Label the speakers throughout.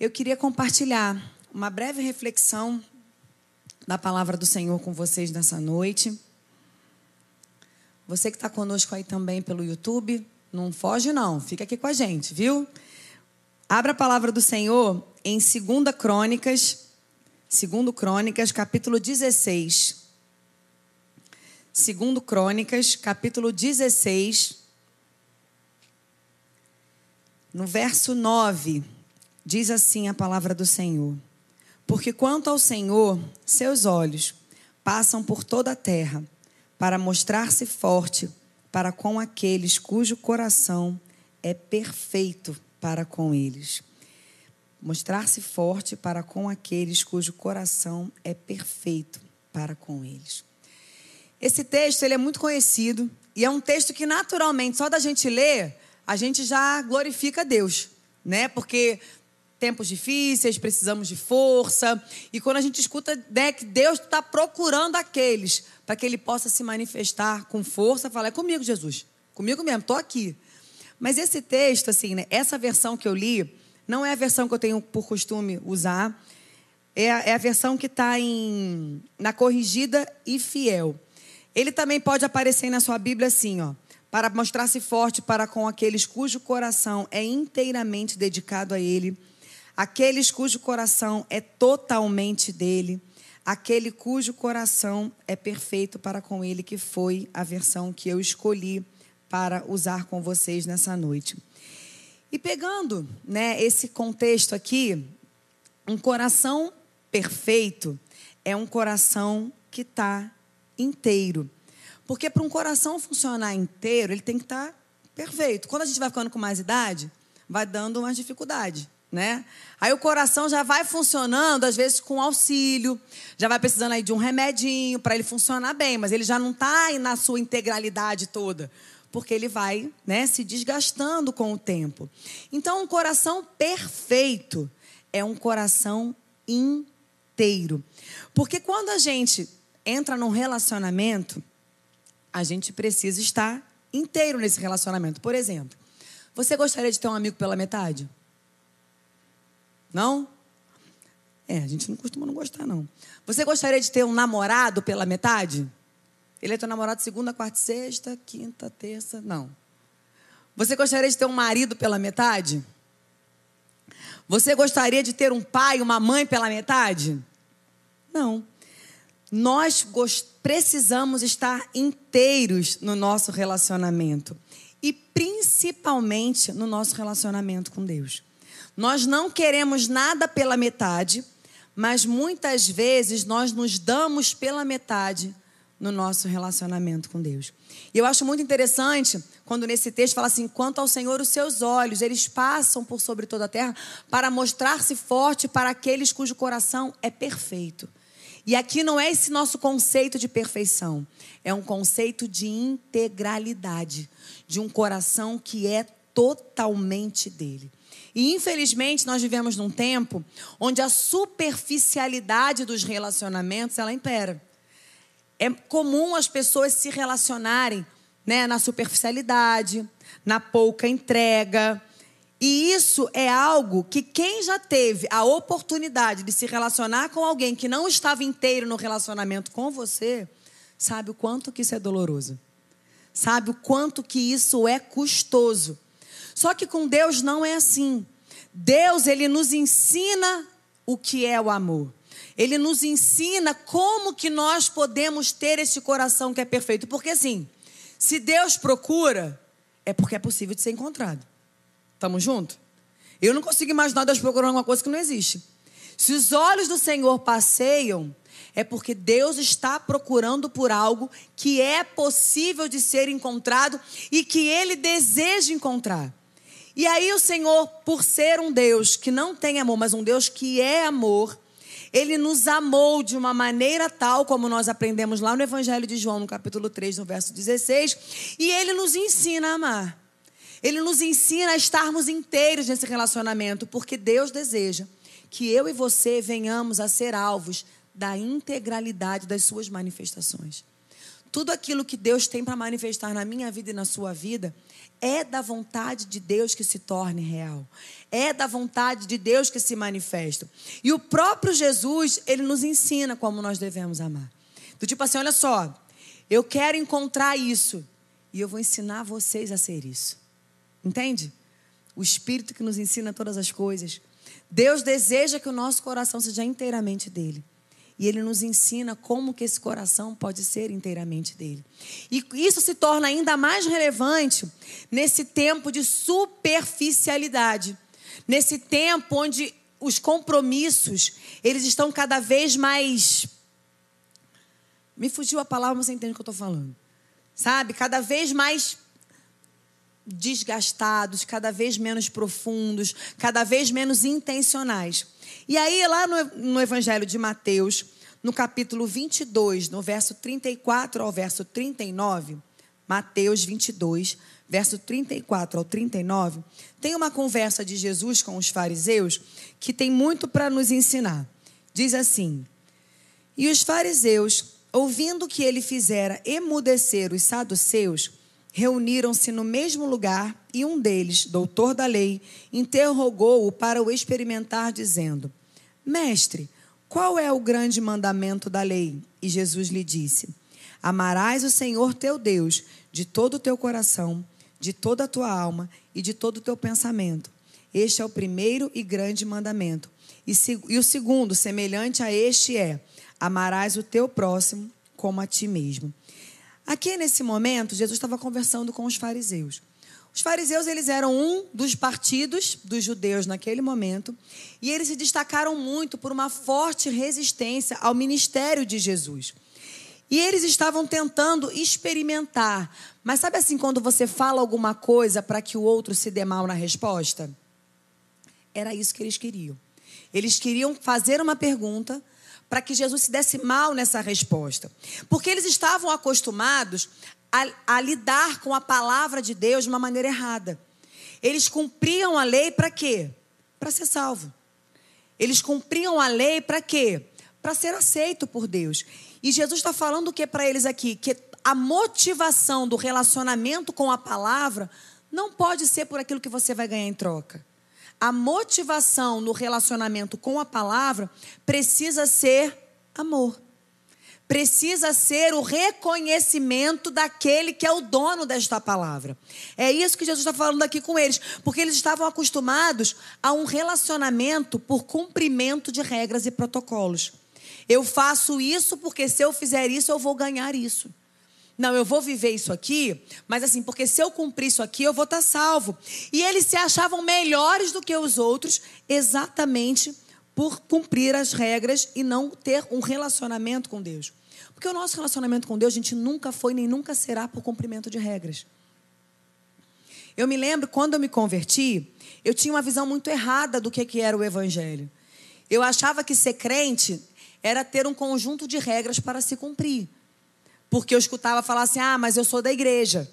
Speaker 1: Eu queria compartilhar uma breve reflexão da palavra do Senhor com vocês nessa noite. Você que está conosco aí também pelo YouTube, não foge não, fica aqui com a gente, viu? Abra a palavra do Senhor em 2 Crônicas, 2 Crônicas, capítulo 16. 2 Crônicas, capítulo 16, no verso 9, diz assim a palavra do Senhor: Porque quanto ao Senhor, seus olhos passam por toda a terra, para mostrar-se forte para com aqueles cujo coração é perfeito para com eles. Mostrar-se forte para com aqueles cujo coração é perfeito para com eles. Esse texto ele é muito conhecido e é um texto que naturalmente só da gente ler a gente já glorifica Deus, né? Porque tempos difíceis, precisamos de força. E quando a gente escuta né, que Deus está procurando aqueles para que Ele possa se manifestar com força, fala: é comigo, Jesus. Comigo mesmo, estou aqui. Mas esse texto, assim, né, essa versão que eu li, não é a versão que eu tenho por costume usar. É a, é a versão que está na corrigida e fiel. Ele também pode aparecer na sua Bíblia assim, ó para mostrar-se forte para com aqueles cujo coração é inteiramente dedicado a Ele, aqueles cujo coração é totalmente dele, aquele cujo coração é perfeito para com Ele, que foi a versão que eu escolhi para usar com vocês nessa noite. E pegando né, esse contexto aqui, um coração perfeito é um coração que está inteiro. Porque para um coração funcionar inteiro, ele tem que estar tá perfeito. Quando a gente vai ficando com mais idade, vai dando mais dificuldade, né? Aí o coração já vai funcionando, às vezes, com auxílio, já vai precisando aí de um remedinho para ele funcionar bem, mas ele já não está na sua integralidade toda, porque ele vai né, se desgastando com o tempo. Então, um coração perfeito é um coração inteiro. Porque quando a gente entra num relacionamento, a gente precisa estar inteiro nesse relacionamento. Por exemplo, você gostaria de ter um amigo pela metade? Não? É, a gente não costuma não gostar, não. Você gostaria de ter um namorado pela metade? Ele é teu namorado segunda, quarta, sexta, quinta, terça? Não. Você gostaria de ter um marido pela metade? Você gostaria de ter um pai, uma mãe pela metade? Não nós precisamos estar inteiros no nosso relacionamento e principalmente no nosso relacionamento com Deus. Nós não queremos nada pela metade, mas muitas vezes nós nos damos pela metade no nosso relacionamento com Deus. E eu acho muito interessante quando nesse texto fala assim: quanto ao Senhor, os seus olhos, eles passam por sobre toda a terra para mostrar-se forte para aqueles cujo coração é perfeito. E aqui não é esse nosso conceito de perfeição, é um conceito de integralidade, de um coração que é totalmente dele. E infelizmente nós vivemos num tempo onde a superficialidade dos relacionamentos ela impera. É comum as pessoas se relacionarem né, na superficialidade, na pouca entrega, e isso é algo que quem já teve a oportunidade de se relacionar com alguém que não estava inteiro no relacionamento com você, sabe o quanto que isso é doloroso. Sabe o quanto que isso é custoso. Só que com Deus não é assim. Deus, ele nos ensina o que é o amor. Ele nos ensina como que nós podemos ter esse coração que é perfeito. Porque assim, se Deus procura, é porque é possível de ser encontrado. Estamos juntos? Eu não consigo imaginar Deus procurando uma coisa que não existe. Se os olhos do Senhor passeiam, é porque Deus está procurando por algo que é possível de ser encontrado e que Ele deseja encontrar. E aí o Senhor, por ser um Deus que não tem amor, mas um Deus que é amor, Ele nos amou de uma maneira tal, como nós aprendemos lá no Evangelho de João, no capítulo 3, no verso 16, e Ele nos ensina a amar. Ele nos ensina a estarmos inteiros nesse relacionamento, porque Deus deseja que eu e você venhamos a ser alvos da integralidade das suas manifestações. Tudo aquilo que Deus tem para manifestar na minha vida e na sua vida é da vontade de Deus que se torne real. É da vontade de Deus que se manifesta. E o próprio Jesus, ele nos ensina como nós devemos amar. Do tipo assim, olha só, eu quero encontrar isso e eu vou ensinar vocês a ser isso. Entende? O Espírito que nos ensina todas as coisas. Deus deseja que o nosso coração seja inteiramente dele. E ele nos ensina como que esse coração pode ser inteiramente dele. E isso se torna ainda mais relevante nesse tempo de superficialidade. Nesse tempo onde os compromissos, eles estão cada vez mais me fugiu a palavra, mas você entende o que eu estou falando. Sabe? Cada vez mais desgastados, cada vez menos profundos, cada vez menos intencionais. E aí, lá no, no Evangelho de Mateus, no capítulo 22, no verso 34 ao verso 39, Mateus 22, verso 34 ao 39, tem uma conversa de Jesus com os fariseus que tem muito para nos ensinar. Diz assim: E os fariseus, ouvindo que ele fizera emudecer os saduceus, reuniram-se no mesmo lugar e um deles, doutor da lei, interrogou-o para o experimentar, dizendo: Mestre, qual é o grande mandamento da lei? E Jesus lhe disse: Amarás o Senhor teu Deus de todo o teu coração, de toda a tua alma e de todo o teu pensamento. Este é o primeiro e grande mandamento. E, e o segundo, semelhante a este, é: Amarás o teu próximo como a ti mesmo. Aqui nesse momento, Jesus estava conversando com os fariseus. Os fariseus eles eram um dos partidos dos judeus naquele momento e eles se destacaram muito por uma forte resistência ao ministério de Jesus. E eles estavam tentando experimentar. Mas sabe assim, quando você fala alguma coisa para que o outro se dê mal na resposta? Era isso que eles queriam. Eles queriam fazer uma pergunta para que Jesus se desse mal nessa resposta. Porque eles estavam acostumados a, a, lidar com a palavra de Deus de uma maneira errada. Eles cumpriam a lei para quê? Para ser salvo. Eles cumpriam a lei para quê? Para ser aceito por Deus. E Jesus está falando o que para eles aqui? Que a motivação do relacionamento com a palavra não pode ser por aquilo que você vai ganhar em troca a motivação no relacionamento com a palavra precisa ser amor. Precisa ser o reconhecimento daquele que é o dono desta palavra. É isso que Jesus está falando aqui com eles, porque eles estavam acostumados a um relacionamento por cumprimento de regras e protocolos. Eu faço isso porque se eu fizer isso, eu vou ganhar isso. Não, eu vou viver isso aqui, mas assim, porque se eu cumprir isso aqui, eu vou estar salvo. E eles se achavam melhores do que os outros, exatamente por cumprir as regras e não ter um relacionamento com Deus. Porque o nosso relacionamento com Deus, a gente nunca foi nem nunca será por cumprimento de regras. Eu me lembro quando eu me converti, eu tinha uma visão muito errada do que era o evangelho. Eu achava que ser crente era ter um conjunto de regras para se cumprir. Porque eu escutava falar assim: ah, mas eu sou da igreja.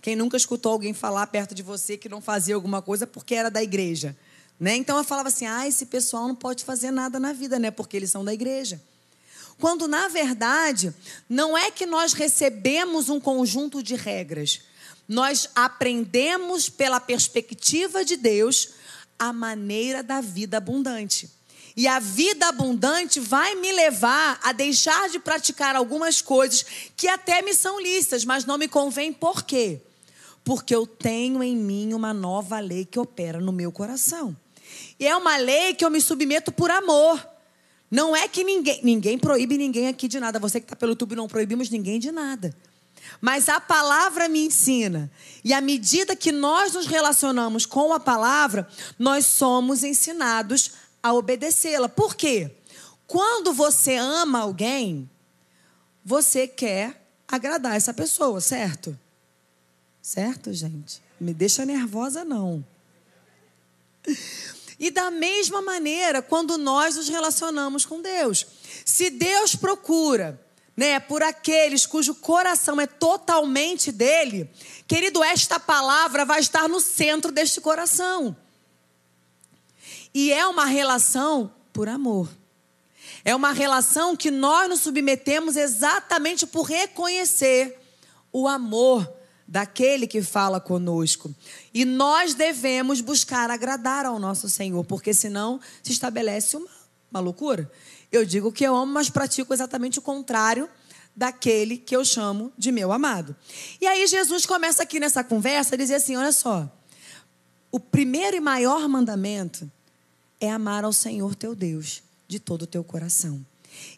Speaker 1: Quem nunca escutou alguém falar perto de você que não fazia alguma coisa porque era da igreja? Né? Então eu falava assim: ah, esse pessoal não pode fazer nada na vida, né? Porque eles são da igreja. Quando na verdade não é que nós recebemos um conjunto de regras, nós aprendemos pela perspectiva de Deus a maneira da vida abundante. E a vida abundante vai me levar a deixar de praticar algumas coisas que até me são lícitas, mas não me convém. Por quê? Porque eu tenho em mim uma nova lei que opera no meu coração. E é uma lei que eu me submeto por amor. Não é que ninguém, ninguém proíbe ninguém aqui de nada. Você que está pelo YouTube não proibimos ninguém de nada. Mas a palavra me ensina. E à medida que nós nos relacionamos com a palavra, nós somos ensinados a obedecê-la. Por quê? Quando você ama alguém, você quer agradar essa pessoa, certo? Certo, gente? Me deixa nervosa, não. E da mesma maneira, quando nós nos relacionamos com Deus. Se Deus procura, né, por aqueles cujo coração é totalmente dele, querido, esta palavra vai estar no centro deste coração. E é uma relação por amor. É uma relação que nós nos submetemos exatamente por reconhecer o amor daquele que fala conosco. E nós devemos buscar agradar ao nosso Senhor, porque senão se estabelece uma, uma loucura. Eu digo que eu amo, mas pratico exatamente o contrário daquele que eu chamo de meu amado. E aí Jesus começa aqui nessa conversa a dizer assim: olha só, o primeiro e maior mandamento é amar ao Senhor teu Deus de todo o teu coração.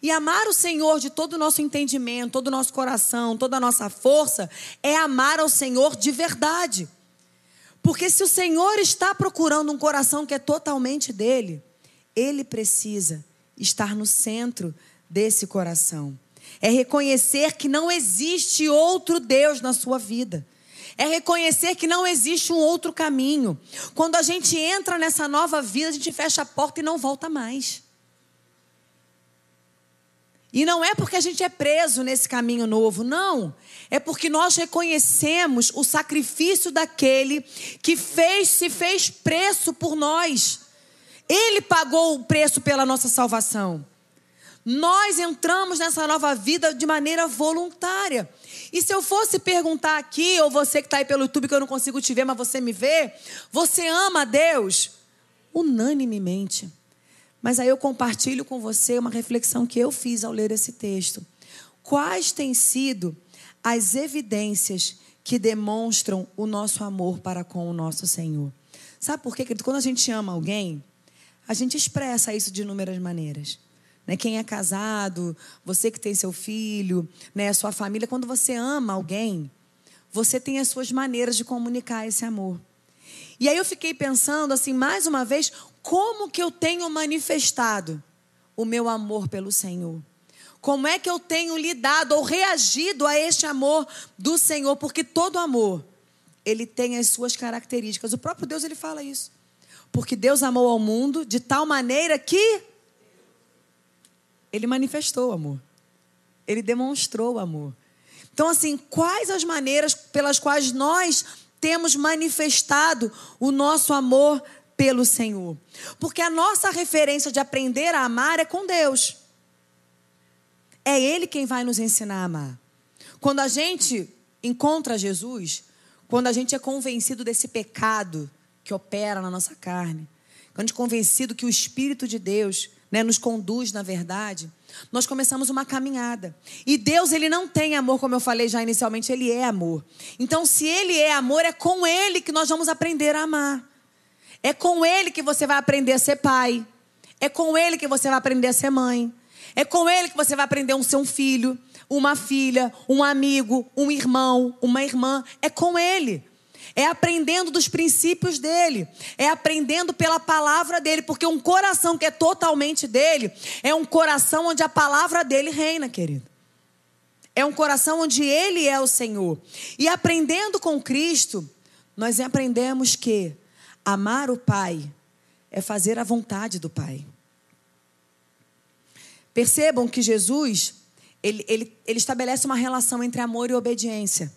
Speaker 1: E amar o Senhor de todo o nosso entendimento, todo o nosso coração, toda a nossa força, é amar ao Senhor de verdade. Porque se o Senhor está procurando um coração que é totalmente dele, ele precisa estar no centro desse coração. É reconhecer que não existe outro Deus na sua vida. É reconhecer que não existe um outro caminho. Quando a gente entra nessa nova vida, a gente fecha a porta e não volta mais. E não é porque a gente é preso nesse caminho novo, não. É porque nós reconhecemos o sacrifício daquele que fez, se fez preço por nós. Ele pagou o preço pela nossa salvação. Nós entramos nessa nova vida de maneira voluntária. E se eu fosse perguntar aqui, ou você que está aí pelo YouTube, que eu não consigo te ver, mas você me vê, você ama a Deus? Unanimemente. Mas aí eu compartilho com você uma reflexão que eu fiz ao ler esse texto. Quais têm sido as evidências que demonstram o nosso amor para com o nosso Senhor? Sabe por quê? Quando a gente ama alguém, a gente expressa isso de inúmeras maneiras. Né? Quem é casado, você que tem seu filho, né? sua família, quando você ama alguém, você tem as suas maneiras de comunicar esse amor. E aí eu fiquei pensando assim, mais uma vez, como que eu tenho manifestado o meu amor pelo Senhor? Como é que eu tenho lidado ou reagido a este amor do Senhor? Porque todo amor, ele tem as suas características. O próprio Deus, ele fala isso. Porque Deus amou ao mundo de tal maneira que ele manifestou o amor. Ele demonstrou o amor. Então, assim, quais as maneiras pelas quais nós temos manifestado o nosso amor pelo Senhor. Porque a nossa referência de aprender a amar é com Deus. É Ele quem vai nos ensinar a amar. Quando a gente encontra Jesus, quando a gente é convencido desse pecado que opera na nossa carne, quando a gente é convencido que o Espírito de Deus né, nos conduz na verdade, nós começamos uma caminhada. E Deus, ele não tem amor, como eu falei já inicialmente, ele é amor. Então, se ele é amor, é com ele que nós vamos aprender a amar. É com ele que você vai aprender a ser pai. É com ele que você vai aprender a ser mãe. É com ele que você vai aprender a ser um filho, uma filha, um amigo, um irmão, uma irmã. É com ele. É aprendendo dos princípios dele. É aprendendo pela palavra dele. Porque um coração que é totalmente dele é um coração onde a palavra dele reina, querido. É um coração onde ele é o Senhor. E aprendendo com Cristo, nós aprendemos que Amar o Pai é fazer a vontade do Pai. Percebam que Jesus, ele, ele, ele estabelece uma relação entre amor e obediência.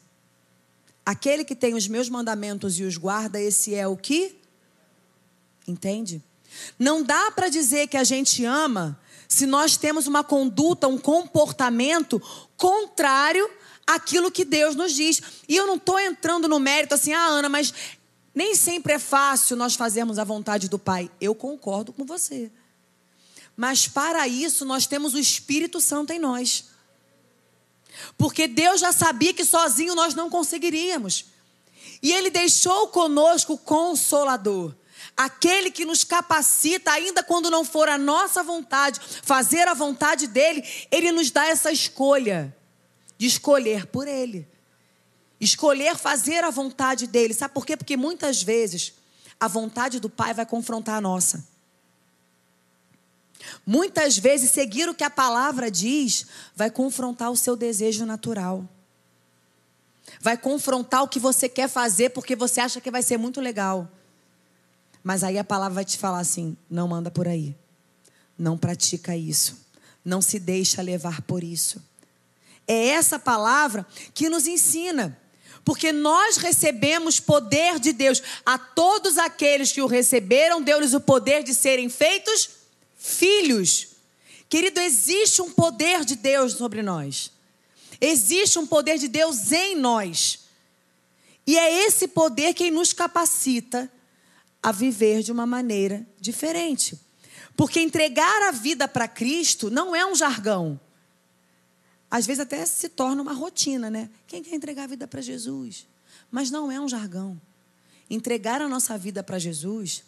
Speaker 1: Aquele que tem os meus mandamentos e os guarda, esse é o que? Entende? Não dá para dizer que a gente ama se nós temos uma conduta, um comportamento contrário àquilo que Deus nos diz. E eu não estou entrando no mérito assim, ah, Ana, mas nem sempre é fácil nós fazermos a vontade do Pai. Eu concordo com você. Mas para isso nós temos o Espírito Santo em nós. Porque Deus já sabia que sozinho nós não conseguiríamos. E Ele deixou conosco o Consolador. Aquele que nos capacita, ainda quando não for a nossa vontade, fazer a vontade dele, ele nos dá essa escolha de escolher por ele escolher fazer a vontade dele. Sabe por quê? Porque muitas vezes a vontade do Pai vai confrontar a nossa. Muitas vezes seguir o que a palavra diz vai confrontar o seu desejo natural. Vai confrontar o que você quer fazer porque você acha que vai ser muito legal. Mas aí a palavra vai te falar assim: não manda por aí. Não pratica isso. Não se deixa levar por isso. É essa palavra que nos ensina porque nós recebemos poder de Deus. A todos aqueles que o receberam, deu-lhes o poder de serem feitos filhos. Querido, existe um poder de Deus sobre nós. Existe um poder de Deus em nós. E é esse poder quem nos capacita a viver de uma maneira diferente. Porque entregar a vida para Cristo não é um jargão. Às vezes até se torna uma rotina, né? Quem quer entregar a vida para Jesus? Mas não é um jargão. Entregar a nossa vida para Jesus,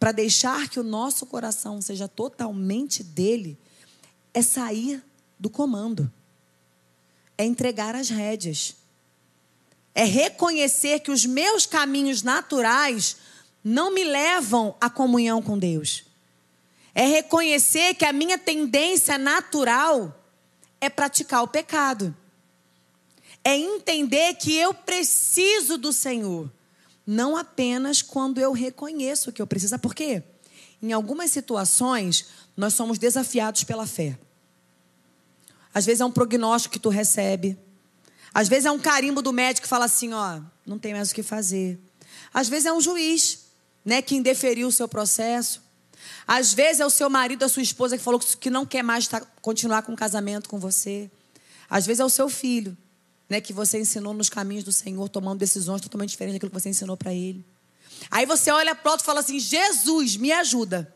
Speaker 1: para deixar que o nosso coração seja totalmente dele, é sair do comando. É entregar as rédeas. É reconhecer que os meus caminhos naturais não me levam à comunhão com Deus. É reconhecer que a minha tendência natural é praticar o pecado. É entender que eu preciso do Senhor. Não apenas quando eu reconheço que eu preciso. Por quê? Em algumas situações, nós somos desafiados pela fé. Às vezes é um prognóstico que tu recebe. Às vezes é um carimbo do médico que fala assim, ó, não tem mais o que fazer. Às vezes é um juiz, né, que indeferiu o seu processo. Às vezes é o seu marido, a sua esposa que falou que não quer mais continuar com o casamento com você. Às vezes é o seu filho, né, que você ensinou nos caminhos do Senhor, tomando decisões totalmente diferentes daquilo que você ensinou para ele. Aí você olha para o outro e fala assim: Jesus, me ajuda.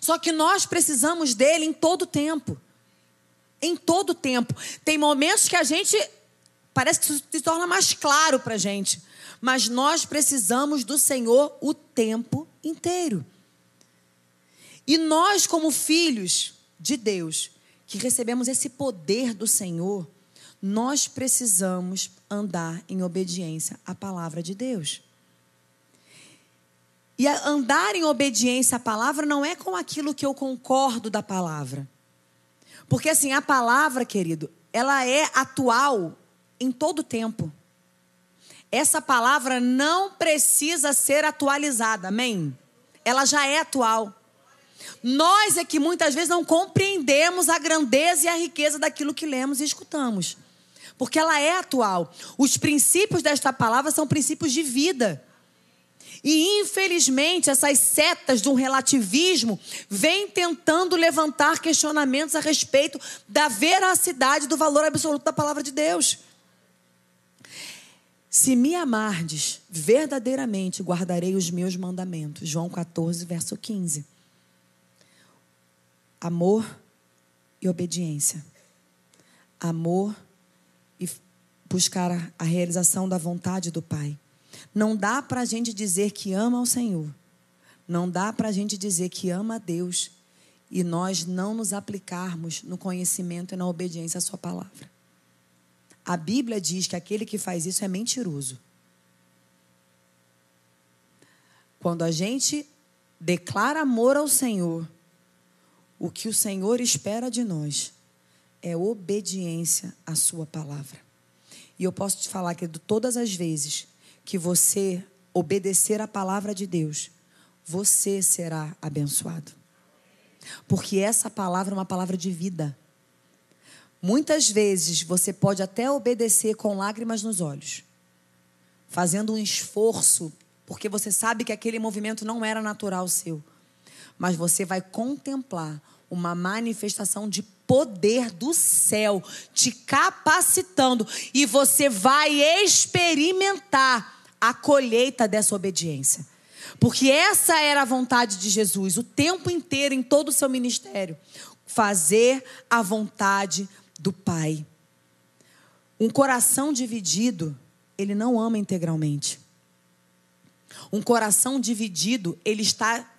Speaker 1: Só que nós precisamos dele em todo tempo em todo tempo. Tem momentos que a gente parece que se torna mais claro para a gente, mas nós precisamos do Senhor o tempo inteiro. E nós, como filhos de Deus, que recebemos esse poder do Senhor, nós precisamos andar em obediência à palavra de Deus. E andar em obediência à palavra não é com aquilo que eu concordo da palavra. Porque assim, a palavra, querido, ela é atual em todo tempo. Essa palavra não precisa ser atualizada, amém? Ela já é atual. Nós é que muitas vezes não compreendemos a grandeza e a riqueza daquilo que lemos e escutamos. Porque ela é atual. Os princípios desta palavra são princípios de vida. E infelizmente essas setas de um relativismo vêm tentando levantar questionamentos a respeito da veracidade do valor absoluto da palavra de Deus. Se me amardes verdadeiramente, guardarei os meus mandamentos. João 14, verso 15. Amor e obediência. Amor e buscar a realização da vontade do Pai. Não dá para a gente dizer que ama o Senhor. Não dá para a gente dizer que ama a Deus e nós não nos aplicarmos no conhecimento e na obediência à Sua palavra. A Bíblia diz que aquele que faz isso é mentiroso. Quando a gente declara amor ao Senhor, o que o Senhor espera de nós é obediência à Sua palavra. E eu posso te falar que todas as vezes que você obedecer a palavra de Deus, você será abençoado. Porque essa palavra é uma palavra de vida. Muitas vezes você pode até obedecer com lágrimas nos olhos, fazendo um esforço, porque você sabe que aquele movimento não era natural seu. Mas você vai contemplar uma manifestação de poder do céu te capacitando e você vai experimentar a colheita dessa obediência. Porque essa era a vontade de Jesus o tempo inteiro em todo o seu ministério, fazer a vontade do Pai. Um coração dividido, ele não ama integralmente. Um coração dividido, ele está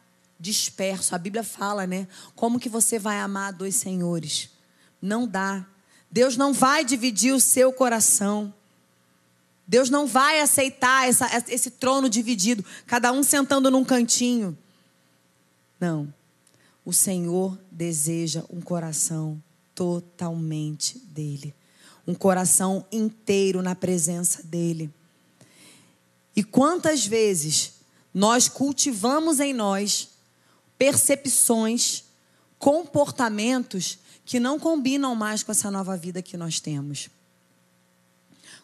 Speaker 1: disperso. A Bíblia fala, né? Como que você vai amar dois senhores? Não dá. Deus não vai dividir o seu coração. Deus não vai aceitar essa, esse trono dividido, cada um sentando num cantinho. Não. O Senhor deseja um coração totalmente dele. Um coração inteiro na presença dele. E quantas vezes nós cultivamos em nós percepções, comportamentos que não combinam mais com essa nova vida que nós temos.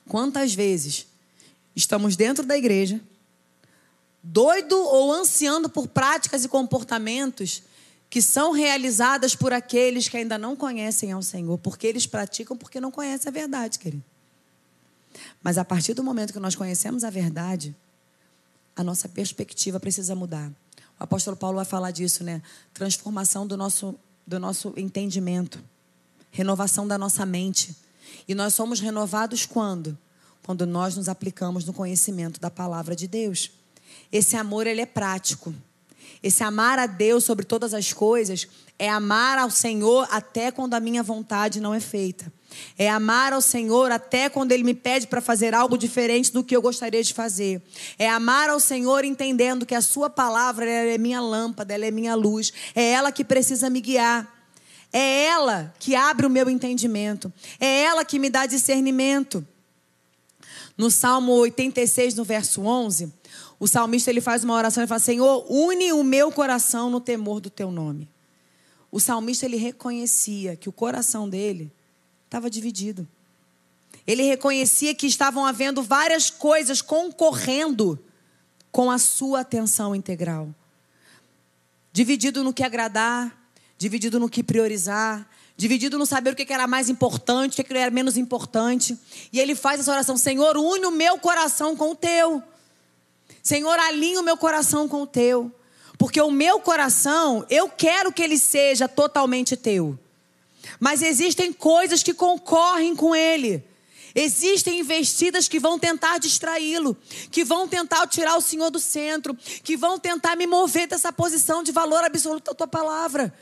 Speaker 1: Quantas vezes estamos dentro da igreja, doido ou ansiando por práticas e comportamentos que são realizadas por aqueles que ainda não conhecem ao Senhor, porque eles praticam porque não conhecem a verdade, querido. Mas a partir do momento que nós conhecemos a verdade, a nossa perspectiva precisa mudar. O apóstolo Paulo vai falar disso, né? Transformação do nosso, do nosso entendimento, renovação da nossa mente. E nós somos renovados quando? Quando nós nos aplicamos no conhecimento da palavra de Deus. Esse amor ele é prático. Esse amar a Deus sobre todas as coisas é amar ao Senhor até quando a minha vontade não é feita. É amar ao Senhor até quando Ele me pede para fazer algo diferente do que eu gostaria de fazer. É amar ao Senhor entendendo que a Sua palavra é minha lâmpada, ela é minha luz. É ela que precisa me guiar. É ela que abre o meu entendimento. É ela que me dá discernimento. No Salmo 86, no verso 11, o salmista ele faz uma oração e fala: Senhor, une o meu coração no temor do teu nome. O salmista ele reconhecia que o coração dele estava dividido. Ele reconhecia que estavam havendo várias coisas concorrendo com a sua atenção integral. Dividido no que agradar, dividido no que priorizar, dividido no saber o que era mais importante, o que era menos importante. E ele faz essa oração: Senhor, une o meu coração com o teu. Senhor, alinha o meu coração com o teu. Porque o meu coração, eu quero que ele seja totalmente teu. Mas existem coisas que concorrem com ele. Existem investidas que vão tentar distraí-lo, que vão tentar tirar o Senhor do centro, que vão tentar me mover dessa posição de valor absoluto da tua palavra.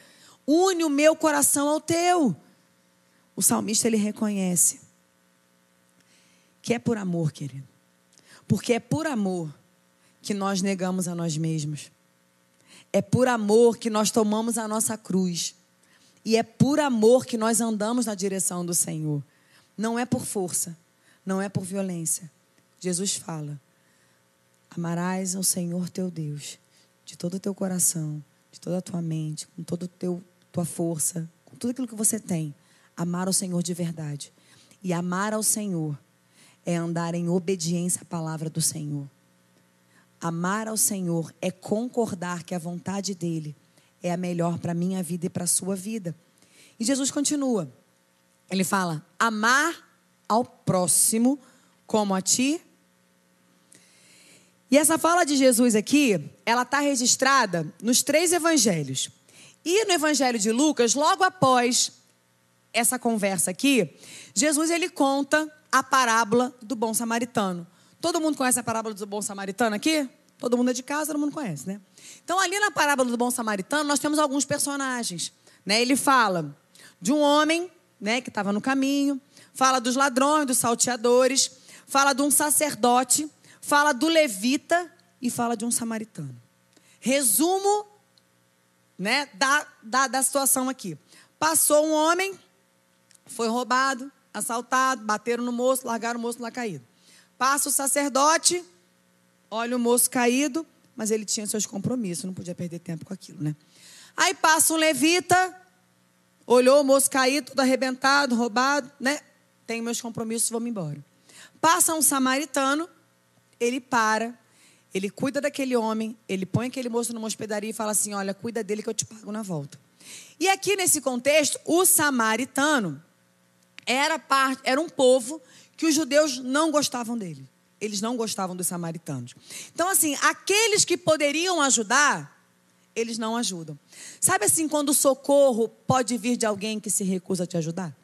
Speaker 1: Une o meu coração ao teu. O salmista ele reconhece que é por amor, querido. Porque é por amor que nós negamos a nós mesmos. É por amor que nós tomamos a nossa cruz. E é por amor que nós andamos na direção do Senhor. Não é por força, não é por violência. Jesus fala: Amarás ao Senhor teu Deus de todo o teu coração, de toda a tua mente, com toda a tua força, com tudo aquilo que você tem. Amar ao Senhor de verdade. E amar ao Senhor é andar em obediência à palavra do Senhor. Amar ao Senhor é concordar que a vontade dele é a melhor para a minha vida e para a sua vida. E Jesus continua. Ele fala: amar ao próximo como a ti. E essa fala de Jesus aqui, ela está registrada nos três evangelhos. E no evangelho de Lucas, logo após essa conversa aqui, Jesus ele conta a parábola do bom samaritano. Todo mundo conhece a parábola do bom samaritano aqui? Todo mundo é de casa, todo mundo conhece, né? Então, ali na parábola do bom samaritano, nós temos alguns personagens. Né? Ele fala de um homem né, que estava no caminho, fala dos ladrões, dos salteadores, fala de um sacerdote, fala do levita e fala de um samaritano. Resumo né, da, da, da situação aqui. Passou um homem, foi roubado, assaltado, bateram no moço, largaram o moço lá caído. Passa o sacerdote, olha o moço caído, mas ele tinha seus compromissos, não podia perder tempo com aquilo, né? Aí passa um levita, olhou o moço caído, tudo arrebentado, roubado, né? Tenho meus compromissos, vou me embora. Passa um samaritano, ele para, ele cuida daquele homem, ele põe aquele moço numa hospedaria e fala assim: Olha, cuida dele que eu te pago na volta. E aqui nesse contexto, o samaritano era, parte, era um povo que os judeus não gostavam dele. Eles não gostavam dos samaritanos. Então, assim, aqueles que poderiam ajudar, eles não ajudam. Sabe assim, quando o socorro pode vir de alguém que se recusa a te ajudar?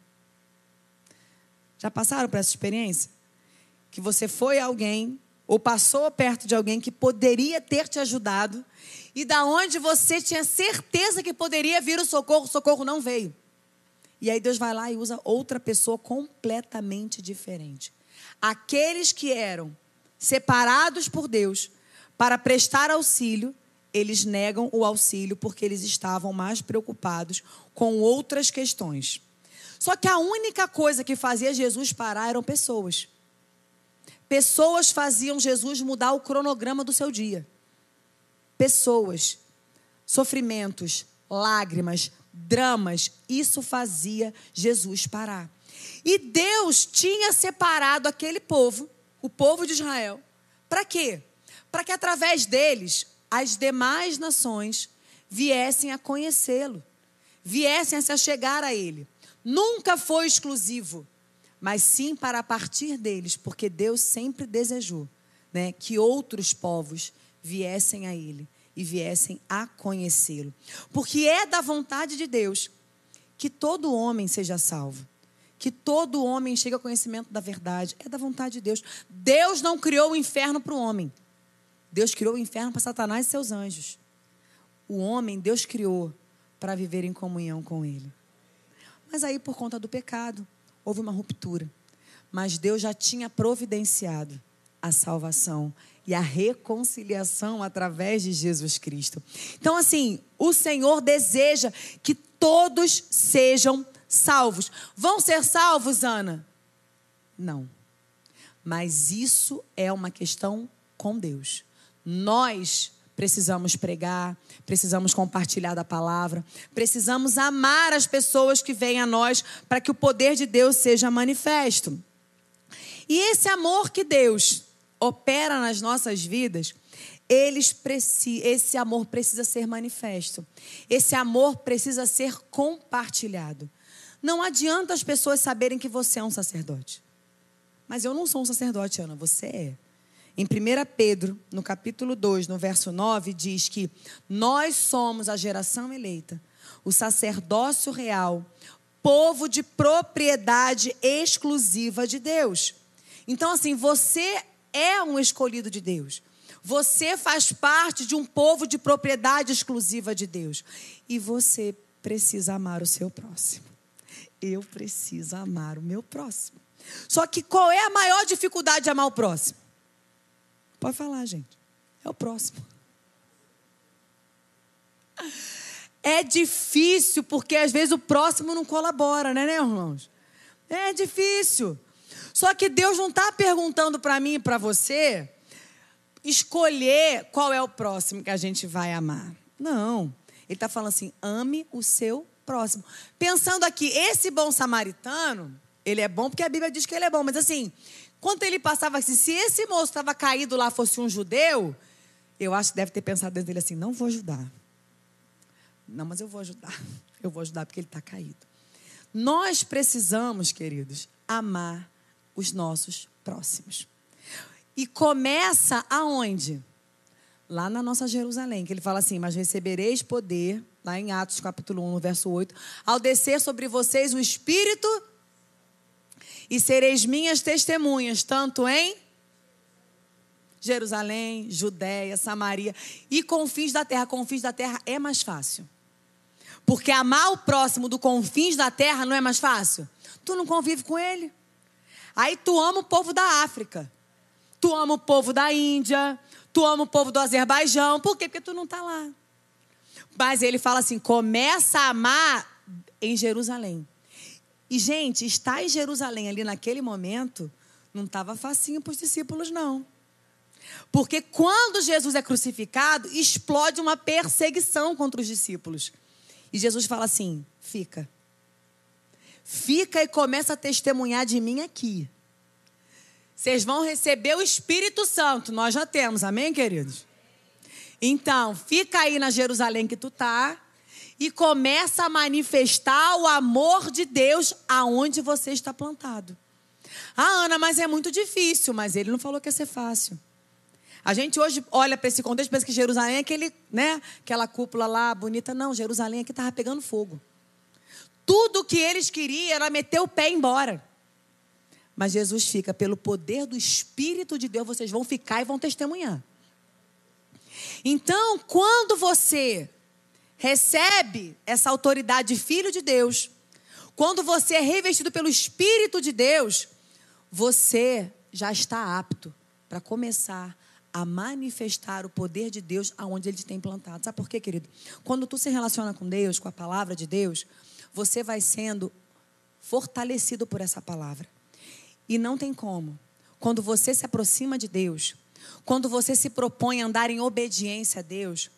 Speaker 1: Já passaram por essa experiência? Que você foi alguém ou passou perto de alguém que poderia ter te ajudado e da onde você tinha certeza que poderia vir o socorro, o socorro não veio. E aí Deus vai lá e usa outra pessoa completamente diferente. Aqueles que eram separados por Deus para prestar auxílio, eles negam o auxílio porque eles estavam mais preocupados com outras questões. Só que a única coisa que fazia Jesus parar eram pessoas. Pessoas faziam Jesus mudar o cronograma do seu dia. Pessoas, sofrimentos, lágrimas, dramas, isso fazia Jesus parar. E Deus tinha separado aquele povo, o povo de Israel, para quê? Para que através deles as demais nações viessem a conhecê-lo, viessem a se achegar a ele. Nunca foi exclusivo, mas sim para a partir deles, porque Deus sempre desejou né, que outros povos viessem a ele e viessem a conhecê-lo. Porque é da vontade de Deus que todo homem seja salvo. Que todo homem chegue ao conhecimento da verdade. É da vontade de Deus. Deus não criou o inferno para o homem. Deus criou o inferno para Satanás e seus anjos. O homem, Deus criou para viver em comunhão com Ele. Mas aí, por conta do pecado, houve uma ruptura. Mas Deus já tinha providenciado a salvação e a reconciliação através de Jesus Cristo. Então, assim, o Senhor deseja que todos sejam salvos. Vão ser salvos, Ana? Não. Mas isso é uma questão com Deus. Nós precisamos pregar, precisamos compartilhar da palavra, precisamos amar as pessoas que vêm a nós para que o poder de Deus seja manifesto. E esse amor que Deus opera nas nossas vidas, eles esse amor precisa ser manifesto. Esse amor precisa ser compartilhado. Não adianta as pessoas saberem que você é um sacerdote. Mas eu não sou um sacerdote, Ana, você é. Em 1 Pedro, no capítulo 2, no verso 9, diz que nós somos a geração eleita, o sacerdócio real, povo de propriedade exclusiva de Deus. Então, assim, você é um escolhido de Deus. Você faz parte de um povo de propriedade exclusiva de Deus. E você precisa amar o seu próximo. Eu preciso amar o meu próximo. Só que qual é a maior dificuldade de amar o próximo? Pode falar, gente. É o próximo. É difícil, porque às vezes o próximo não colabora, né, né irmãos? É difícil. Só que Deus não está perguntando para mim e para você escolher qual é o próximo que a gente vai amar. Não. Ele está falando assim: ame o seu próximo. Pensando aqui, esse bom samaritano, ele é bom porque a Bíblia diz que ele é bom, mas assim, quando ele passava assim, se esse moço estava caído lá fosse um judeu, eu acho que deve ter pensado dentro dele assim: não vou ajudar. Não, mas eu vou ajudar. Eu vou ajudar porque ele está caído. Nós precisamos, queridos, amar os nossos próximos. E começa aonde? Lá na nossa Jerusalém, que ele fala assim: Mas recebereis poder, lá em Atos capítulo 1, verso 8, ao descer sobre vocês o Espírito e sereis minhas testemunhas, tanto em Jerusalém, Judéia, Samaria e confins da terra. Confins da terra é mais fácil. Porque amar o próximo do confins da terra não é mais fácil? Tu não convive com ele. Aí tu ama o povo da África. Tu ama o povo da Índia. Tu ama o povo do Azerbaijão. Por quê? Porque tu não está lá. Mas ele fala assim: começa a amar em Jerusalém. E, gente, estar em Jerusalém ali naquele momento não estava facinho para os discípulos, não. Porque quando Jesus é crucificado, explode uma perseguição contra os discípulos. E Jesus fala assim: fica. Fica e começa a testemunhar de mim aqui. Vocês vão receber o Espírito Santo. Nós já temos, amém, queridos? Então, fica aí na Jerusalém que tu tá e começa a manifestar o amor de Deus aonde você está plantado. Ah, Ana, mas é muito difícil, mas ele não falou que ia ser fácil. A gente hoje olha para esse contexto e pensa que Jerusalém é aquele, né, aquela cúpula lá bonita. Não, Jerusalém aqui estava pegando fogo. Tudo que eles queriam era meter o pé embora. Mas Jesus fica, pelo poder do Espírito de Deus, vocês vão ficar e vão testemunhar. Então, quando você recebe essa autoridade de filho de Deus, quando você é revestido pelo Espírito de Deus, você já está apto para começar a manifestar o poder de Deus aonde ele tem plantado. Sabe por quê, querido? Quando tu se relaciona com Deus, com a palavra de Deus, você vai sendo fortalecido por essa palavra. E não tem como. Quando você se aproxima de Deus, quando você se propõe a andar em obediência a Deus,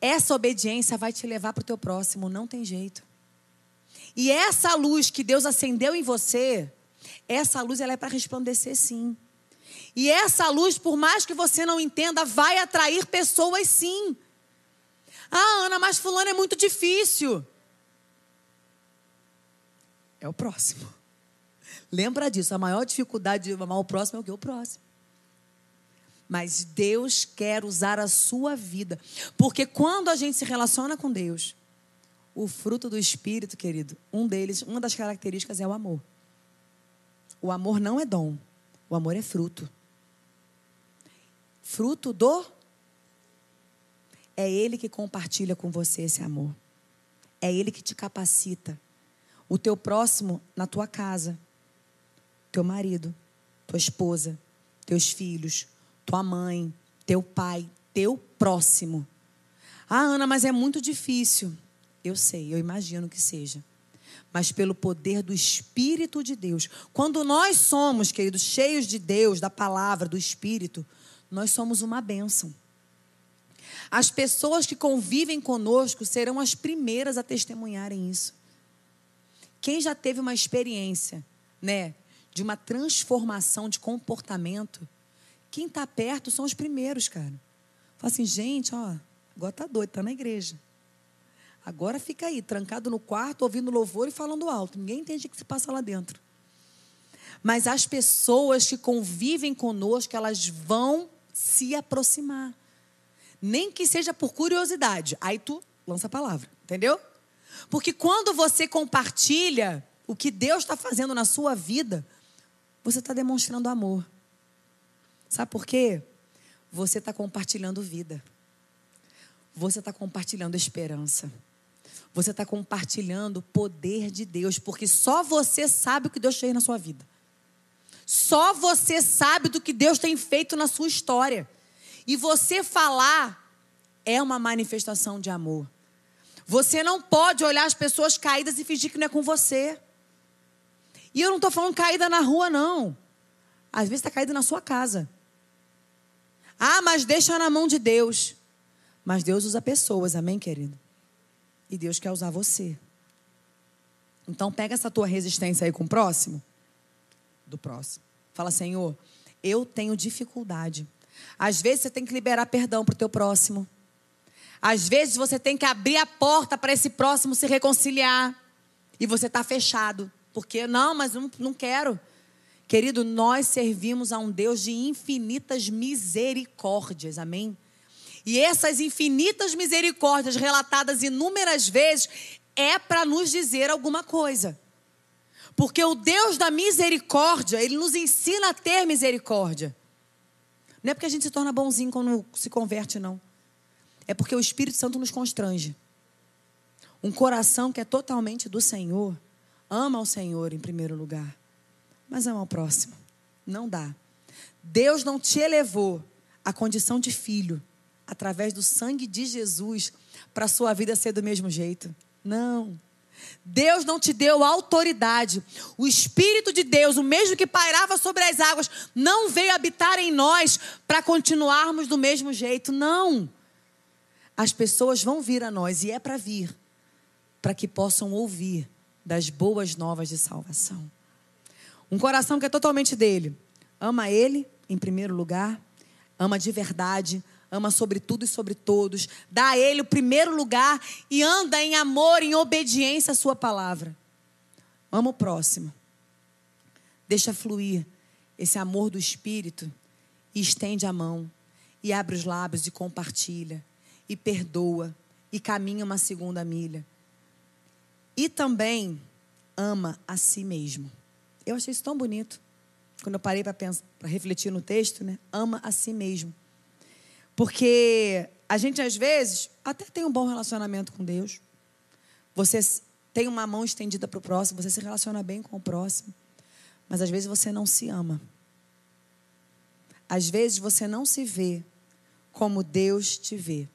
Speaker 1: essa obediência vai te levar para o teu próximo, não tem jeito. E essa luz que Deus acendeu em você, essa luz ela é para resplandecer sim. E essa luz, por mais que você não entenda, vai atrair pessoas sim. Ah, Ana, mas fulano é muito difícil. É o próximo. Lembra disso, a maior dificuldade de amar o próximo é o que? O próximo. Mas Deus quer usar a sua vida. Porque quando a gente se relaciona com Deus, o fruto do Espírito, querido, um deles, uma das características é o amor. O amor não é dom, o amor é fruto. Fruto do. É Ele que compartilha com você esse amor. É Ele que te capacita. O teu próximo na tua casa, teu marido, tua esposa, teus filhos, tua mãe, teu pai, teu próximo. Ah, Ana, mas é muito difícil. Eu sei, eu imagino que seja. Mas pelo poder do Espírito de Deus. Quando nós somos, queridos, cheios de Deus, da palavra, do Espírito, nós somos uma bênção. As pessoas que convivem conosco serão as primeiras a testemunharem isso. Quem já teve uma experiência, né, de uma transformação de comportamento, quem está perto são os primeiros, cara. Fala assim, gente, ó, agora tá doido, tá na igreja. Agora fica aí, trancado no quarto, ouvindo louvor e falando alto. Ninguém entende o que se passa lá dentro. Mas as pessoas que convivem conosco, elas vão se aproximar. Nem que seja por curiosidade. Aí tu lança a palavra, entendeu? Porque quando você compartilha o que Deus está fazendo na sua vida, você está demonstrando amor. Sabe por quê? Você está compartilhando vida. Você está compartilhando esperança. Você está compartilhando o poder de Deus, porque só você sabe o que Deus fez na sua vida. Só você sabe do que Deus tem feito na sua história. E você falar é uma manifestação de amor. Você não pode olhar as pessoas caídas e fingir que não é com você. E eu não estou falando caída na rua, não. Às vezes está caída na sua casa. Ah, mas deixa na mão de Deus. Mas Deus usa pessoas, amém, querido? E Deus quer usar você. Então pega essa tua resistência aí com o próximo. Do próximo. Fala, Senhor, eu tenho dificuldade. Às vezes você tem que liberar perdão para o teu próximo. Às vezes você tem que abrir a porta para esse próximo se reconciliar. E você está fechado. Porque, não, mas não, não quero. Querido, nós servimos a um Deus de infinitas misericórdias. Amém? E essas infinitas misericórdias, relatadas inúmeras vezes, é para nos dizer alguma coisa. Porque o Deus da misericórdia, ele nos ensina a ter misericórdia. Não é porque a gente se torna bonzinho quando se converte, não. É porque o Espírito Santo nos constrange. Um coração que é totalmente do Senhor, ama o Senhor em primeiro lugar, mas ama o próximo. Não dá. Deus não te elevou à condição de filho através do sangue de Jesus, para sua vida ser do mesmo jeito. Não. Deus não te deu autoridade. O Espírito de Deus, o mesmo que pairava sobre as águas, não veio habitar em nós para continuarmos do mesmo jeito. Não. As pessoas vão vir a nós e é para vir, para que possam ouvir das boas novas de salvação. Um coração que é totalmente dele, ama ele em primeiro lugar, ama de verdade, ama sobre tudo e sobre todos, dá a Ele o primeiro lugar e anda em amor, em obediência à Sua palavra. Ama o próximo. Deixa fluir esse amor do Espírito e estende a mão e abre os lábios e compartilha e perdoa e caminha uma segunda milha. E também ama a si mesmo. Eu achei isso tão bonito. Quando eu parei para refletir no texto, né? Ama a si mesmo. Porque a gente, às vezes, até tem um bom relacionamento com Deus. Você tem uma mão estendida para o próximo, você se relaciona bem com o próximo. Mas às vezes você não se ama. Às vezes você não se vê como Deus te vê.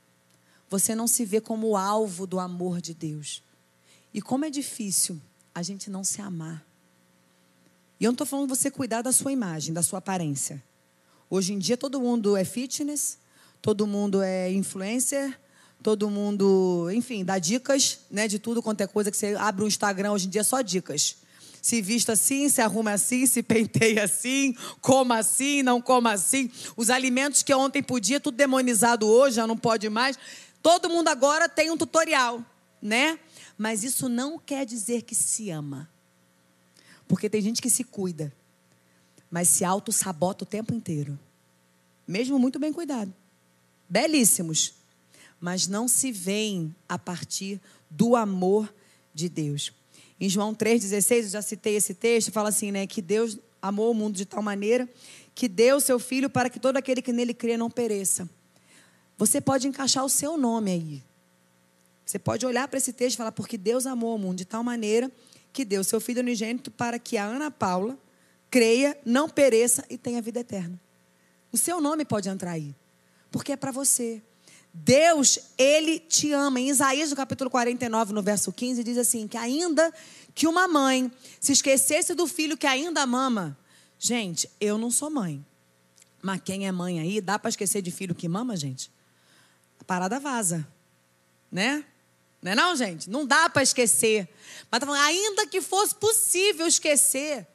Speaker 1: Você não se vê como o alvo do amor de Deus. E como é difícil a gente não se amar. E eu não estou falando você cuidar da sua imagem, da sua aparência. Hoje em dia todo mundo é fitness, todo mundo é influencer, todo mundo, enfim, dá dicas, né, de tudo quanto é coisa que você abre o Instagram hoje em dia só dicas. Se vista assim, se arruma assim, se penteia assim, coma assim, não coma assim. Os alimentos que ontem podia, tudo demonizado hoje, já não pode mais. Todo mundo agora tem um tutorial, né? Mas isso não quer dizer que se ama. Porque tem gente que se cuida, mas se auto-sabota o tempo inteiro. Mesmo muito bem cuidado. Belíssimos. Mas não se veem a partir do amor de Deus. Em João 3,16, eu já citei esse texto, fala assim, né? Que Deus amou o mundo de tal maneira que deu seu filho para que todo aquele que nele crê não pereça. Você pode encaixar o seu nome aí. Você pode olhar para esse texto e falar, porque Deus amou o mundo de tal maneira que deu seu filho unigênito para que a Ana Paula creia, não pereça e tenha vida eterna. O seu nome pode entrar aí, porque é para você. Deus, ele te ama. Em Isaías, no capítulo 49, no verso 15, diz assim: que ainda que uma mãe se esquecesse do filho que ainda mama. Gente, eu não sou mãe. Mas quem é mãe aí, dá para esquecer de filho que mama, gente? A parada vaza. Né? Não é não, gente? Não dá para esquecer. Mas tá falando, ainda que fosse possível esquecer,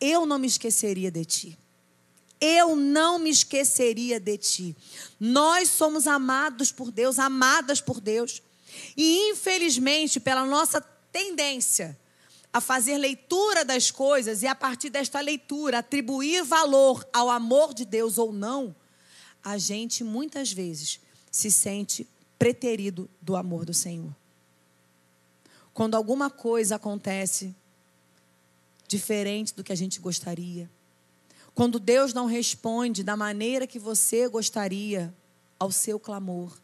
Speaker 1: eu não me esqueceria de ti. Eu não me esqueceria de ti. Nós somos amados por Deus, amadas por Deus. E infelizmente, pela nossa tendência a fazer leitura das coisas e a partir desta leitura atribuir valor ao amor de Deus ou não, a gente muitas vezes se sente preterido do amor do Senhor. Quando alguma coisa acontece diferente do que a gente gostaria. Quando Deus não responde da maneira que você gostaria ao seu clamor.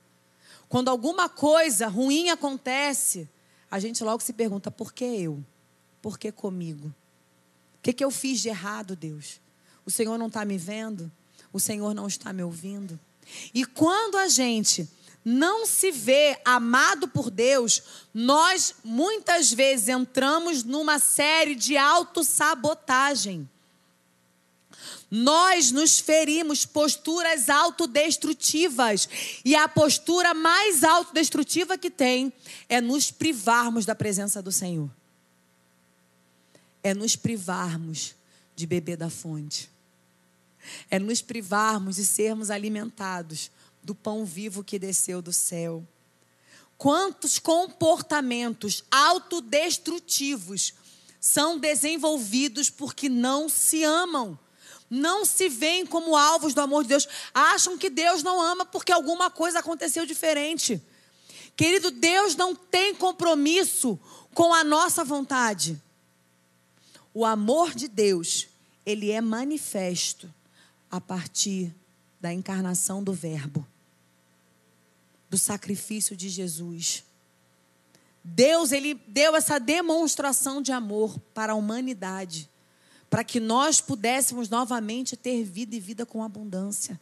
Speaker 1: Quando alguma coisa ruim acontece, a gente logo se pergunta: por que eu? Por que comigo? O que, que eu fiz de errado, Deus? O Senhor não está me vendo? O Senhor não está me ouvindo? E quando a gente não se vê amado por Deus, nós muitas vezes entramos numa série de autossabotagem. Nós nos ferimos posturas autodestrutivas. E a postura mais autodestrutiva que tem é nos privarmos da presença do Senhor. É nos privarmos de beber da fonte. É nos privarmos de sermos alimentados do pão vivo que desceu do céu. Quantos comportamentos autodestrutivos são desenvolvidos porque não se amam, não se veem como alvos do amor de Deus, acham que Deus não ama porque alguma coisa aconteceu diferente. Querido, Deus não tem compromisso com a nossa vontade. O amor de Deus, ele é manifesto a partir da encarnação do Verbo do sacrifício de Jesus. Deus, ele deu essa demonstração de amor para a humanidade, para que nós pudéssemos novamente ter vida e vida com abundância.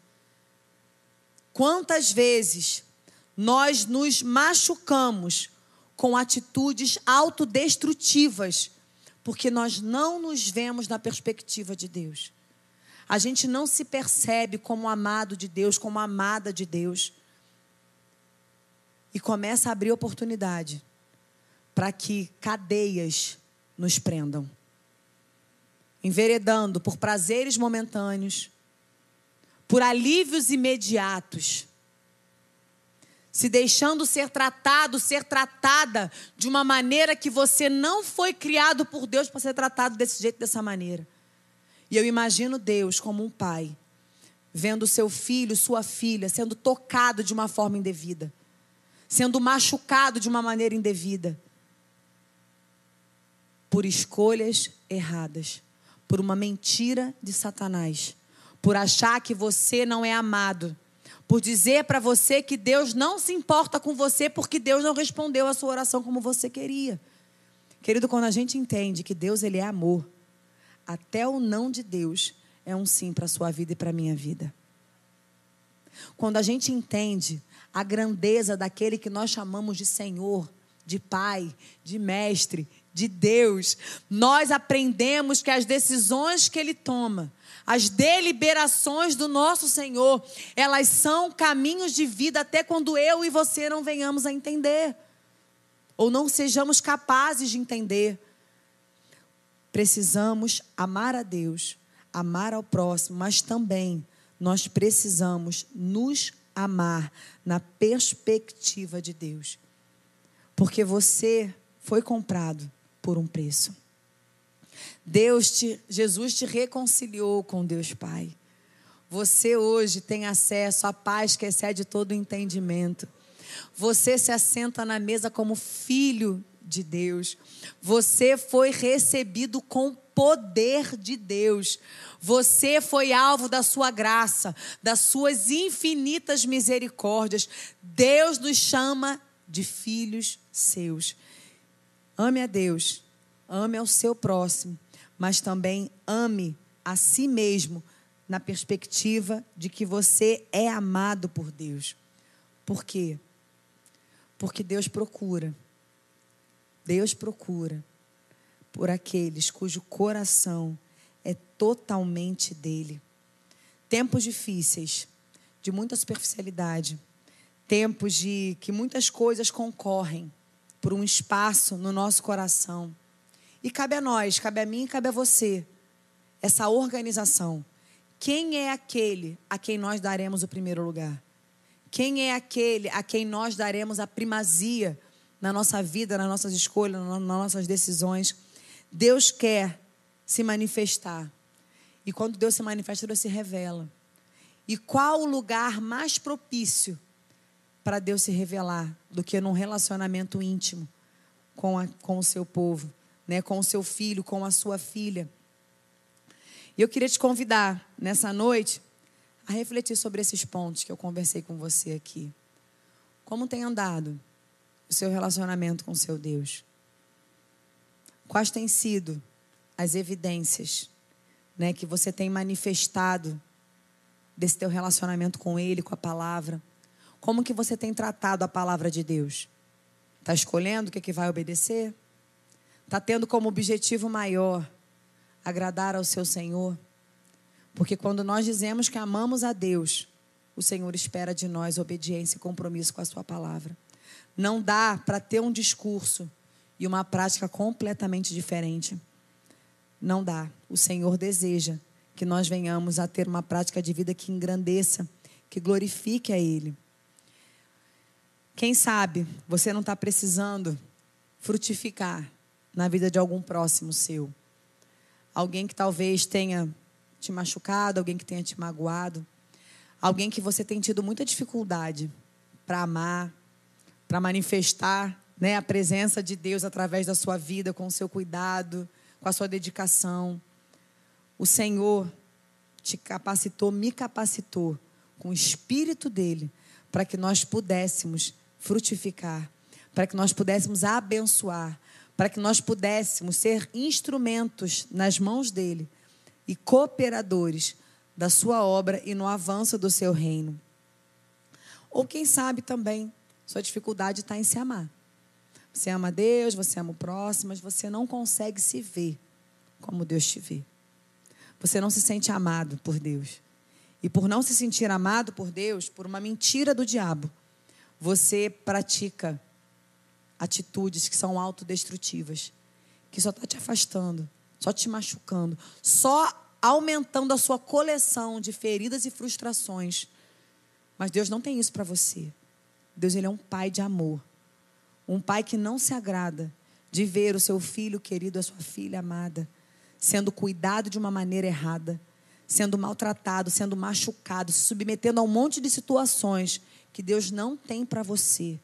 Speaker 1: Quantas vezes nós nos machucamos com atitudes autodestrutivas, porque nós não nos vemos na perspectiva de Deus. A gente não se percebe como amado de Deus, como amada de Deus e começa a abrir oportunidade para que cadeias nos prendam. Enveredando por prazeres momentâneos, por alívios imediatos, se deixando ser tratado, ser tratada de uma maneira que você não foi criado por Deus para ser tratado desse jeito, dessa maneira. E eu imagino Deus como um pai, vendo seu filho, sua filha sendo tocado de uma forma indevida sendo machucado de uma maneira indevida por escolhas erradas, por uma mentira de Satanás, por achar que você não é amado, por dizer para você que Deus não se importa com você porque Deus não respondeu a sua oração como você queria. Querido, quando a gente entende que Deus ele é amor, até o não de Deus é um sim para a sua vida e para a minha vida. Quando a gente entende a grandeza daquele que nós chamamos de Senhor, de Pai, de Mestre, de Deus, nós aprendemos que as decisões que Ele toma, as deliberações do nosso Senhor, elas são caminhos de vida até quando eu e você não venhamos a entender, ou não sejamos capazes de entender. Precisamos amar a Deus, amar ao próximo, mas também nós precisamos nos amar na perspectiva de Deus. Porque você foi comprado por um preço. Deus te, Jesus te reconciliou com Deus Pai. Você hoje tem acesso à paz que excede todo entendimento. Você se assenta na mesa como filho de Deus. Você foi recebido com poder de Deus. Você foi alvo da sua graça, das suas infinitas misericórdias. Deus nos chama de filhos seus. Ame a Deus, ame ao seu próximo, mas também ame a si mesmo na perspectiva de que você é amado por Deus. Por quê? Porque Deus procura. Deus procura por aqueles cujo coração é totalmente dele. Tempos difíceis, de muita superficialidade, tempos de que muitas coisas concorrem por um espaço no nosso coração. E cabe a nós, cabe a mim cabe a você, essa organização. Quem é aquele a quem nós daremos o primeiro lugar? Quem é aquele a quem nós daremos a primazia na nossa vida, nas nossas escolhas, nas nossas decisões? Deus quer se manifestar. E quando Deus se manifesta, Deus se revela. E qual o lugar mais propício para Deus se revelar do que num relacionamento íntimo com, a, com o seu povo, né? com o seu filho, com a sua filha? E eu queria te convidar nessa noite a refletir sobre esses pontos que eu conversei com você aqui. Como tem andado o seu relacionamento com o seu Deus? Quais têm sido as evidências né, que você tem manifestado desse teu relacionamento com Ele, com a palavra? Como que você tem tratado a palavra de Deus? Está escolhendo o que, é que vai obedecer? Está tendo como objetivo maior agradar ao seu Senhor? Porque quando nós dizemos que amamos a Deus, o Senhor espera de nós obediência e compromisso com a Sua palavra. Não dá para ter um discurso e uma prática completamente diferente. Não dá. O Senhor deseja que nós venhamos a ter uma prática de vida que engrandeça, que glorifique a Ele. Quem sabe você não está precisando frutificar na vida de algum próximo seu. Alguém que talvez tenha te machucado, alguém que tenha te magoado, alguém que você tem tido muita dificuldade para amar, para manifestar né, a presença de Deus através da sua vida, com o seu cuidado, com a sua dedicação. O Senhor te capacitou, me capacitou com o Espírito dele para que nós pudéssemos frutificar, para que nós pudéssemos abençoar, para que nós pudéssemos ser instrumentos nas mãos dele e cooperadores da sua obra e no avanço do seu reino. Ou quem sabe também, sua dificuldade está em se amar. Você ama Deus, você ama o próximo, mas você não consegue se ver como Deus te vê. Você não se sente amado por Deus. E por não se sentir amado por Deus, por uma mentira do diabo, você pratica atitudes que são autodestrutivas, que só está te afastando, só te machucando, só aumentando a sua coleção de feridas e frustrações. Mas Deus não tem isso para você. Deus ele é um pai de amor. Um pai que não se agrada de ver o seu filho querido, a sua filha amada, sendo cuidado de uma maneira errada, sendo maltratado, sendo machucado, se submetendo a um monte de situações que Deus não tem para você.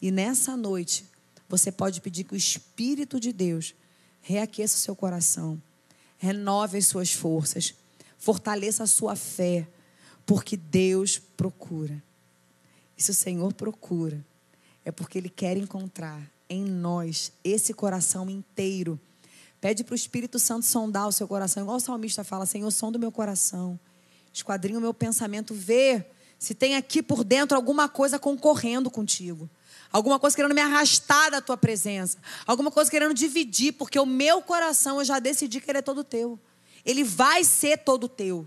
Speaker 1: E nessa noite, você pode pedir que o Espírito de Deus reaqueça o seu coração, renove as suas forças, fortaleça a sua fé, porque Deus procura. E se o Senhor procura, é porque Ele quer encontrar em nós esse coração inteiro. Pede para o Espírito Santo sondar o seu coração, igual o salmista fala: Senhor, som do meu coração, esquadrinha o meu pensamento, vê se tem aqui por dentro alguma coisa concorrendo contigo. Alguma coisa querendo me arrastar da tua presença. Alguma coisa querendo dividir, porque o meu coração eu já decidi que ele é todo teu. Ele vai ser todo teu.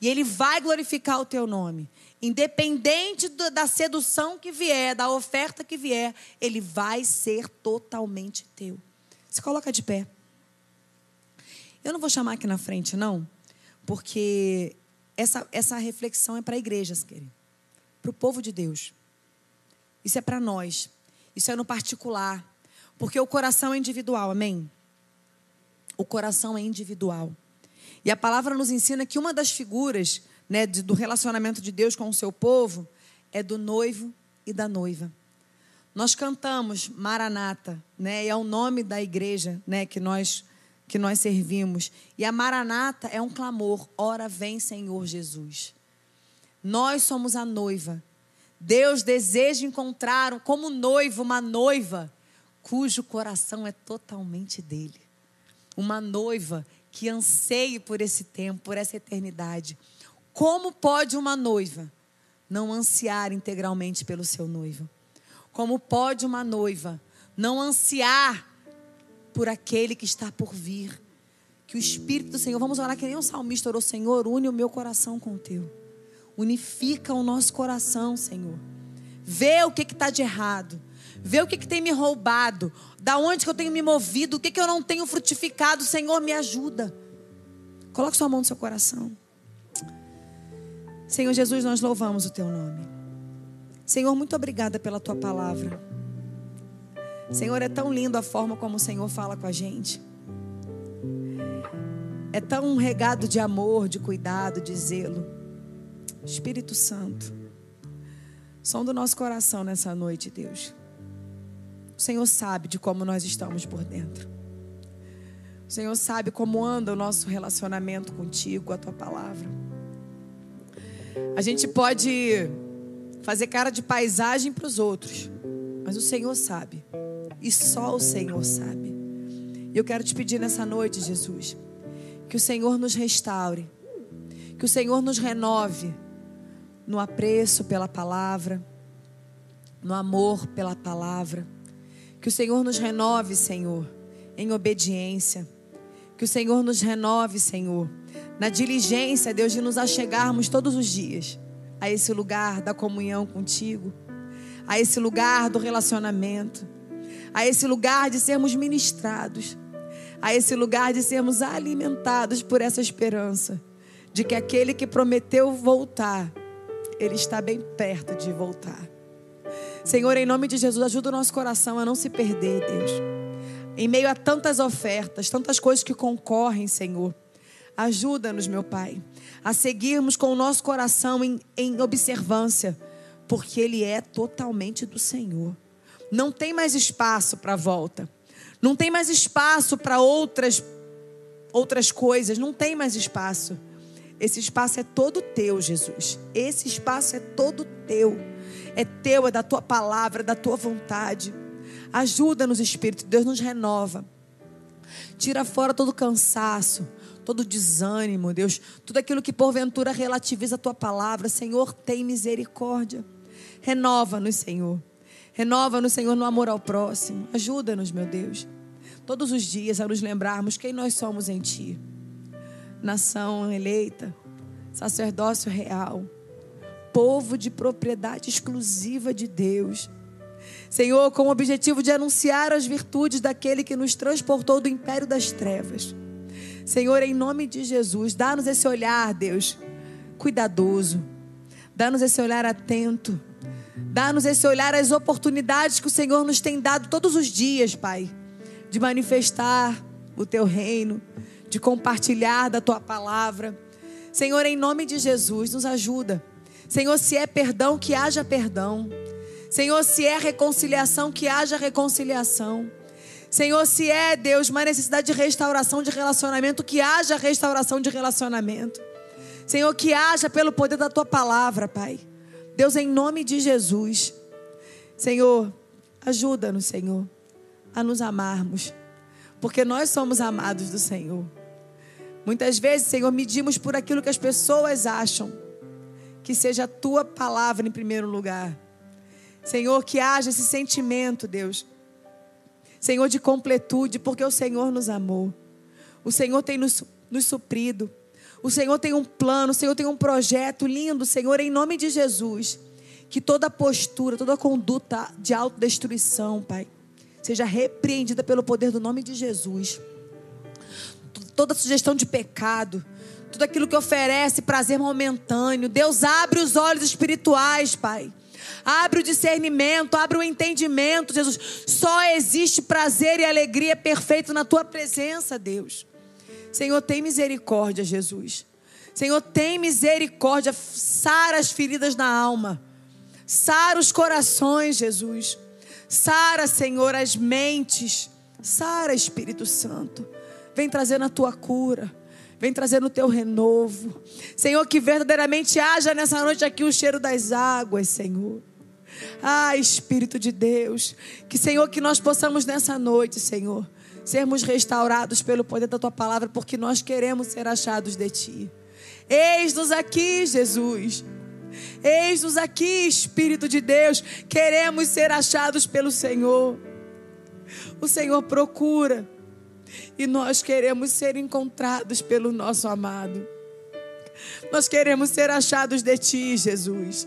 Speaker 1: E ele vai glorificar o teu nome. Independente da sedução que vier, da oferta que vier, ele vai ser totalmente teu. Se coloca de pé. Eu não vou chamar aqui na frente, não, porque essa, essa reflexão é para igrejas, querido. para o povo de Deus. Isso é para nós. Isso é no particular. Porque o coração é individual, amém? O coração é individual. E a palavra nos ensina que uma das figuras né, do relacionamento de Deus com o seu povo é do noivo e da noiva. Nós cantamos Maranata, né? É o nome da igreja, né, que nós que nós servimos. E a Maranata é um clamor: ora vem, Senhor Jesus. Nós somos a noiva. Deus deseja encontrar como noivo uma noiva cujo coração é totalmente dele. Uma noiva que anseie por esse tempo, por essa eternidade. Como pode uma noiva não ansiar integralmente pelo seu noivo? Como pode uma noiva não ansiar por aquele que está por vir? Que o Espírito do Senhor, vamos orar que nem um salmista orou, Senhor, une o meu coração com o teu. Unifica o nosso coração, Senhor. Vê o que está de errado. Vê o que, que tem me roubado. Da onde que eu tenho me movido. O que, que eu não tenho frutificado. Senhor, me ajuda. Coloque sua mão no seu coração. Senhor Jesus, nós louvamos o teu nome. Senhor, muito obrigada pela tua palavra. Senhor, é tão lindo a forma como o Senhor fala com a gente. É tão regado de amor, de cuidado, de zelo. Espírito Santo, som do nosso coração nessa noite, Deus. O Senhor sabe de como nós estamos por dentro. O Senhor sabe como anda o nosso relacionamento contigo, a tua palavra. A gente pode fazer cara de paisagem para os outros, mas o Senhor sabe. E só o Senhor sabe. E eu quero te pedir nessa noite, Jesus, que o Senhor nos restaure, que o Senhor nos renove no apreço pela palavra, no amor pela palavra. Que o Senhor nos renove, Senhor, em obediência. Que o Senhor nos renove, Senhor, na diligência, Deus, de nos achegarmos todos os dias a esse lugar da comunhão contigo, a esse lugar do relacionamento, a esse lugar de sermos ministrados, a esse lugar de sermos alimentados por essa esperança de que aquele que prometeu voltar, ele está bem perto de voltar. Senhor, em nome de Jesus, ajuda o nosso coração a não se perder, Deus. Em meio a tantas ofertas, tantas coisas que concorrem, Senhor. Ajuda-nos, meu Pai, a seguirmos com o nosso coração em, em observância, porque Ele é totalmente do Senhor. Não tem mais espaço para volta. Não tem mais espaço para outras outras coisas, não tem mais espaço. Esse espaço é todo teu, Jesus. Esse espaço é todo teu. É teu, é da tua palavra, é da tua vontade. Ajuda-nos, Espírito. Deus nos renova. Tira fora todo cansaço, todo desânimo, Deus, tudo aquilo que porventura relativiza a tua palavra. Senhor, tem misericórdia. Renova-nos, Senhor. Renova-nos, Senhor, no amor ao próximo. Ajuda-nos, meu Deus, todos os dias a nos lembrarmos quem nós somos em Ti. Nação eleita, sacerdócio real, povo de propriedade exclusiva de Deus. Senhor, com o objetivo de anunciar as virtudes daquele que nos transportou do império das trevas Senhor, em nome de Jesus, dá-nos esse olhar, Deus, cuidadoso. Dá-nos esse olhar atento. Dá-nos esse olhar às oportunidades que o Senhor nos tem dado todos os dias, Pai, de manifestar o teu reino, de compartilhar da tua palavra. Senhor, em nome de Jesus, nos ajuda. Senhor, se é perdão, que haja perdão. Senhor, se é reconciliação, que haja reconciliação. Senhor, se é, Deus, uma necessidade de restauração de relacionamento, que haja restauração de relacionamento. Senhor, que haja pelo poder da tua palavra, Pai. Deus, em nome de Jesus. Senhor, ajuda-nos, Senhor, a nos amarmos, porque nós somos amados do Senhor. Muitas vezes, Senhor, medimos por aquilo que as pessoas acham, que seja a tua palavra em primeiro lugar. Senhor, que haja esse sentimento, Deus Senhor, de completude, porque o Senhor nos amou. O Senhor tem nos, nos suprido. O Senhor tem um plano, o Senhor tem um projeto lindo, Senhor, em nome de Jesus. Que toda postura, toda conduta de autodestruição, Pai, seja repreendida pelo poder do nome de Jesus. Toda sugestão de pecado, tudo aquilo que oferece prazer momentâneo. Deus abre os olhos espirituais, Pai. Abre o discernimento, abre o entendimento, Jesus. Só existe prazer e alegria perfeito na tua presença, Deus. Senhor, tem misericórdia, Jesus. Senhor, tem misericórdia. Sara as feridas na alma. Sara os corações, Jesus. Sara, Senhor, as mentes. Sara, Espírito Santo. Vem trazendo a tua cura. Vem trazendo o teu renovo. Senhor, que verdadeiramente haja nessa noite aqui o cheiro das águas, Senhor. Ah, Espírito de Deus. Que, Senhor, que nós possamos nessa noite, Senhor, sermos restaurados pelo poder da tua palavra, porque nós queremos ser achados de ti. Eis-nos aqui, Jesus. Eis-nos aqui, Espírito de Deus. Queremos ser achados pelo Senhor. O Senhor procura e nós queremos ser encontrados pelo nosso amado. Nós queremos ser achados de Ti, Jesus.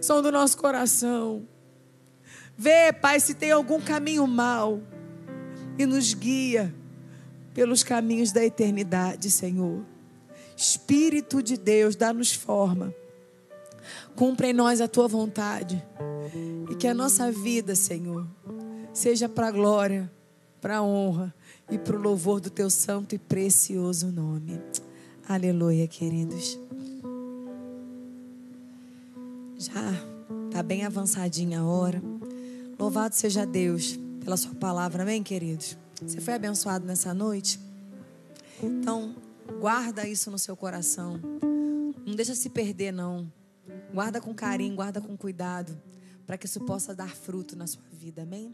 Speaker 1: Som do nosso coração. Vê, Pai, se tem algum caminho mal e nos guia pelos caminhos da eternidade, Senhor. Espírito de Deus, dá-nos forma. Cumpre em nós a tua vontade. E que a nossa vida, Senhor, seja para a glória, para a honra e para o louvor do teu santo e precioso nome. Aleluia, queridos. Já está bem avançadinha a hora. Louvado seja Deus pela sua palavra, amém, queridos? Você foi abençoado nessa noite? Então, guarda isso no seu coração. Não deixa se perder, não. Guarda com carinho, guarda com cuidado, para que isso possa dar fruto na sua vida, amém?